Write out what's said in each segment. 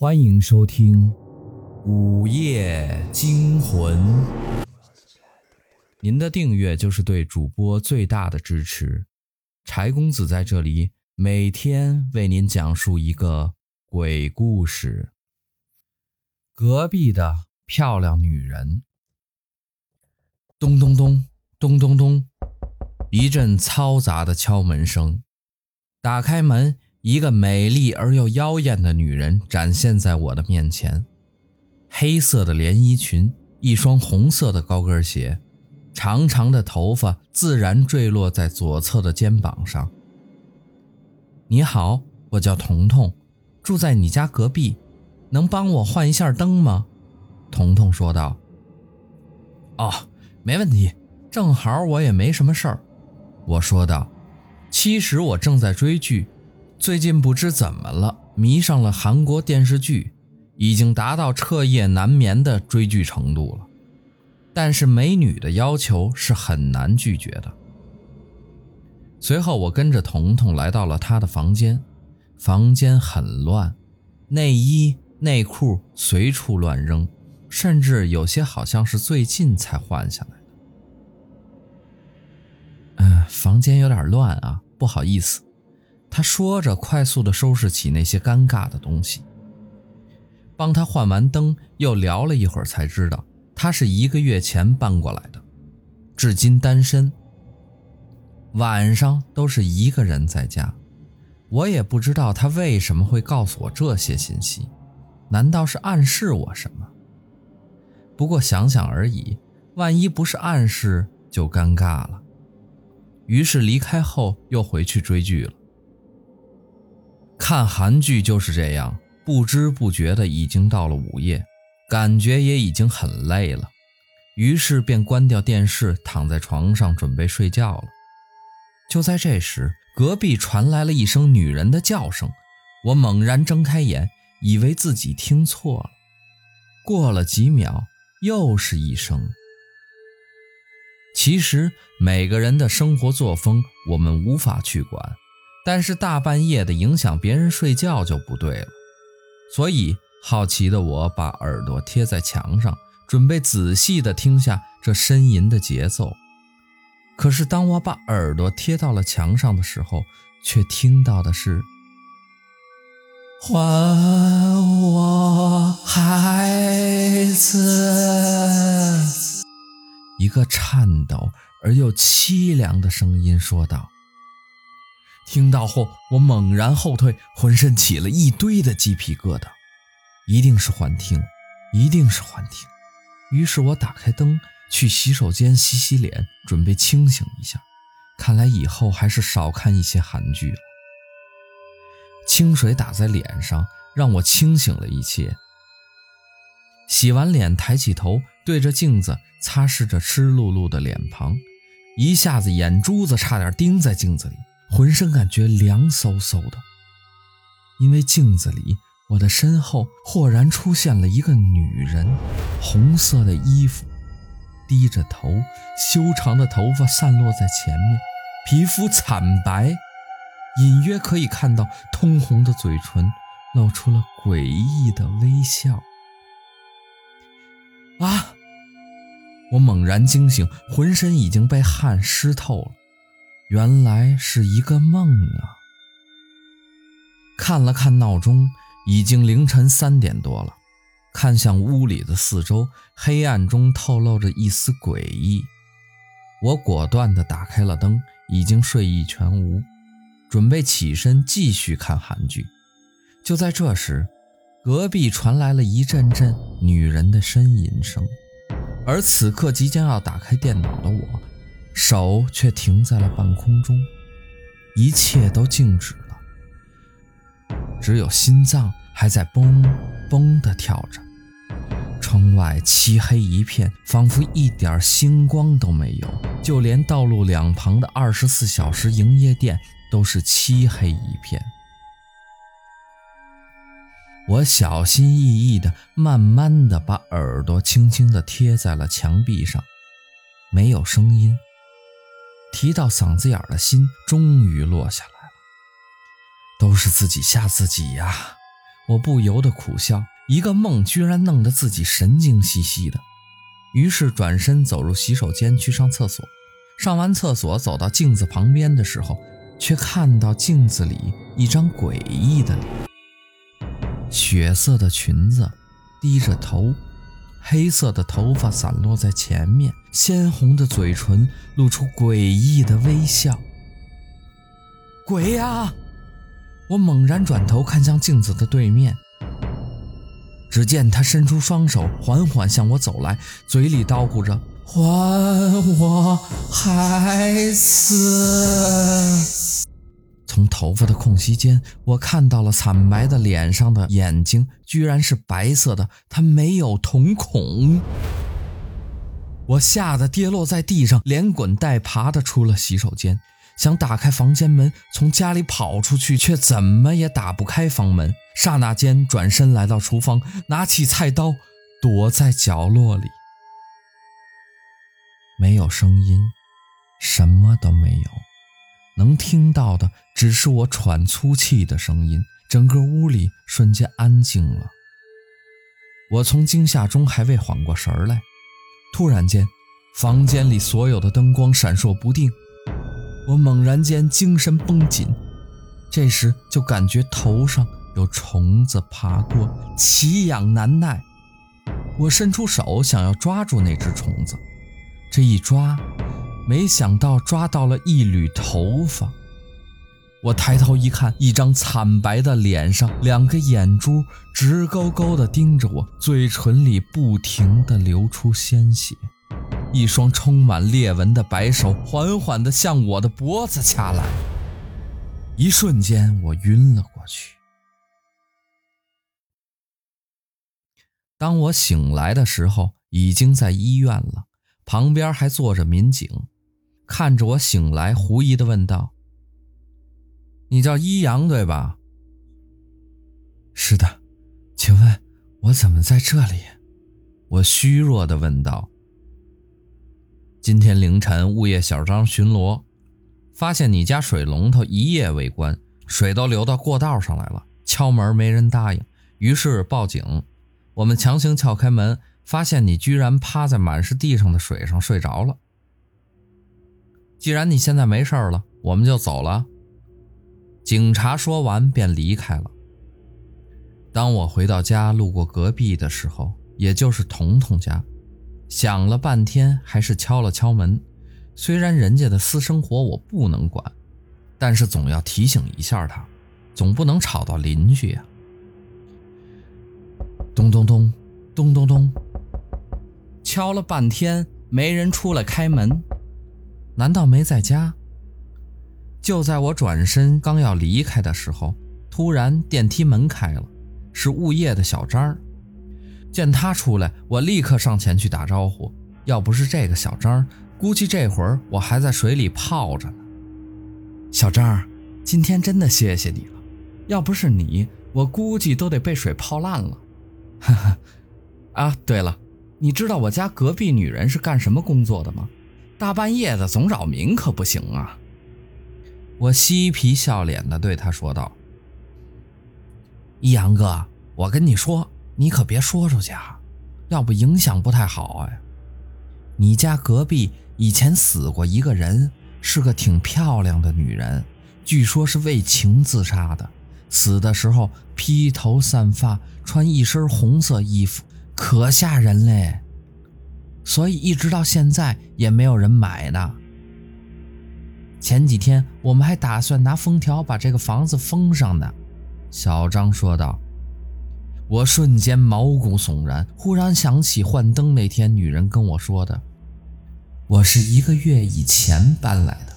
欢迎收听《午夜惊魂》。您的订阅就是对主播最大的支持。柴公子在这里每天为您讲述一个鬼故事。隔壁的漂亮女人。咚咚咚咚咚咚，一阵嘈杂的敲门声。打开门。一个美丽而又妖艳的女人展现在我的面前，黑色的连衣裙，一双红色的高跟鞋，长长的头发自然坠落在左侧的肩膀上。你好，我叫彤彤，住在你家隔壁，能帮我换一下灯吗？彤彤说道。哦，没问题，正好我也没什么事儿，我说道。其实我正在追剧。最近不知怎么了，迷上了韩国电视剧，已经达到彻夜难眠的追剧程度了。但是美女的要求是很难拒绝的。随后，我跟着彤彤来到了她的房间，房间很乱，内衣内裤随处乱扔，甚至有些好像是最近才换下来的。嗯，房间有点乱啊，不好意思。他说着，快速地收拾起那些尴尬的东西。帮他换完灯，又聊了一会儿，才知道他是一个月前搬过来的，至今单身。晚上都是一个人在家。我也不知道他为什么会告诉我这些信息，难道是暗示我什么？不过想想而已，万一不是暗示，就尴尬了。于是离开后，又回去追剧了。看韩剧就是这样，不知不觉的已经到了午夜，感觉也已经很累了，于是便关掉电视，躺在床上准备睡觉了。就在这时，隔壁传来了一声女人的叫声，我猛然睁开眼，以为自己听错了。过了几秒，又是一声。其实每个人的生活作风，我们无法去管。但是大半夜的影响别人睡觉就不对了，所以好奇的我把耳朵贴在墙上，准备仔细的听下这呻吟的节奏。可是当我把耳朵贴到了墙上的时候，却听到的是：“还我孩子。”一个颤抖而又凄凉的声音说道。听到后，我猛然后退，浑身起了一堆的鸡皮疙瘩。一定是幻听，一定是幻听。于是我打开灯，去洗手间洗洗脸，准备清醒一下。看来以后还是少看一些韩剧了。清水打在脸上，让我清醒了一切。洗完脸，抬起头，对着镜子擦拭着湿漉漉的脸庞，一下子眼珠子差点盯在镜子里。浑身感觉凉飕飕的，因为镜子里我的身后豁然出现了一个女人，红色的衣服，低着头，修长的头发散落在前面，皮肤惨白，隐约可以看到通红的嘴唇，露出了诡异的微笑。啊！我猛然惊醒，浑身已经被汗湿透了。原来是一个梦啊！看了看闹钟，已经凌晨三点多了。看向屋里的四周，黑暗中透露着一丝诡异。我果断地打开了灯，已经睡意全无，准备起身继续看韩剧。就在这时，隔壁传来了一阵阵女人的呻吟声，而此刻即将要打开电脑的我。手却停在了半空中，一切都静止了，只有心脏还在嘣嘣地跳着。窗外漆黑一片，仿佛一点星光都没有，就连道路两旁的二十四小时营业店都是漆黑一片。我小心翼翼地、慢慢地把耳朵轻轻地贴在了墙壁上，没有声音。提到嗓子眼的心终于落下来了。都是自己吓自己呀！我不由得苦笑，一个梦居然弄得自己神经兮兮的。于是转身走入洗手间去上厕所。上完厕所，走到镜子旁边的时候，却看到镜子里一张诡异的脸：血色的裙子，低着头，黑色的头发散落在前面，鲜红的嘴唇露出诡异的微笑。鬼呀！我猛然转头看向镜子的对面，只见他伸出双手，缓缓向我走来，嘴里叨咕着：“还我孩子！”从头发的空隙间，我看到了惨白的脸上的眼睛，居然是白色的，他没有瞳孔。我吓得跌落在地上，连滚带爬的出了洗手间。想打开房间门，从家里跑出去，却怎么也打不开房门。刹那间，转身来到厨房，拿起菜刀，躲在角落里。没有声音，什么都没有，能听到的只是我喘粗气的声音。整个屋里瞬间安静了。我从惊吓中还未缓过神来，突然间，房间里所有的灯光闪烁不定。我猛然间精神绷紧，这时就感觉头上有虫子爬过，奇痒难耐。我伸出手想要抓住那只虫子，这一抓，没想到抓到了一缕头发。我抬头一看，一张惨白的脸上，两个眼珠直勾勾地盯着我，嘴唇里不停地流出鲜血。一双充满裂纹的白手缓缓地向我的脖子掐来，一瞬间我晕了过去。当我醒来的时候，已经在医院了，旁边还坐着民警，看着我醒来，狐疑地问道：“你叫一阳对吧？”“是的，请问我怎么在这里？”我虚弱地问道。今天凌晨，物业小张巡逻，发现你家水龙头一夜未关，水都流到过道上来了。敲门没人答应，于是报警。我们强行撬开门，发现你居然趴在满是地上的水上睡着了。既然你现在没事了，我们就走了。警察说完便离开了。当我回到家，路过隔壁的时候，也就是彤彤家。想了半天，还是敲了敲门。虽然人家的私生活我不能管，但是总要提醒一下他，总不能吵到邻居呀。咚咚咚，咚咚咚，敲了半天没人出来开门，难道没在家？就在我转身刚要离开的时候，突然电梯门开了，是物业的小张。见他出来，我立刻上前去打招呼。要不是这个小张，估计这会儿我还在水里泡着呢。小张，今天真的谢谢你了，要不是你，我估计都得被水泡烂了。哈哈。啊，对了，你知道我家隔壁女人是干什么工作的吗？大半夜的总扰民可不行啊。我嬉皮笑脸地对他说道：“一阳哥，我跟你说。”你可别说出去啊，要不影响不太好哎。你家隔壁以前死过一个人，是个挺漂亮的女人，据说是为情自杀的，死的时候披头散发，穿一身红色衣服，可吓人嘞。所以一直到现在也没有人买呢。前几天我们还打算拿封条把这个房子封上呢。小张说道。我瞬间毛骨悚然，忽然想起换灯那天女人跟我说的：“我是一个月以前搬来的。”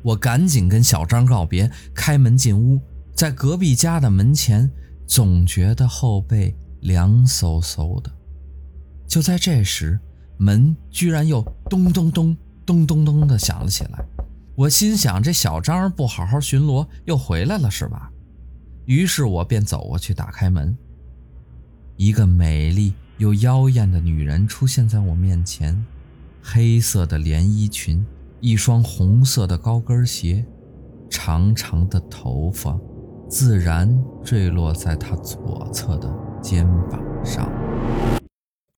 我赶紧跟小张告别，开门进屋，在隔壁家的门前，总觉得后背凉飕飕的。就在这时，门居然又咚咚咚咚咚咚的响了起来。我心想：这小张不好好巡逻，又回来了是吧？于是我便走过去打开门，一个美丽又妖艳的女人出现在我面前，黑色的连衣裙，一双红色的高跟鞋，长长的头发，自然坠落在她左侧的肩膀上。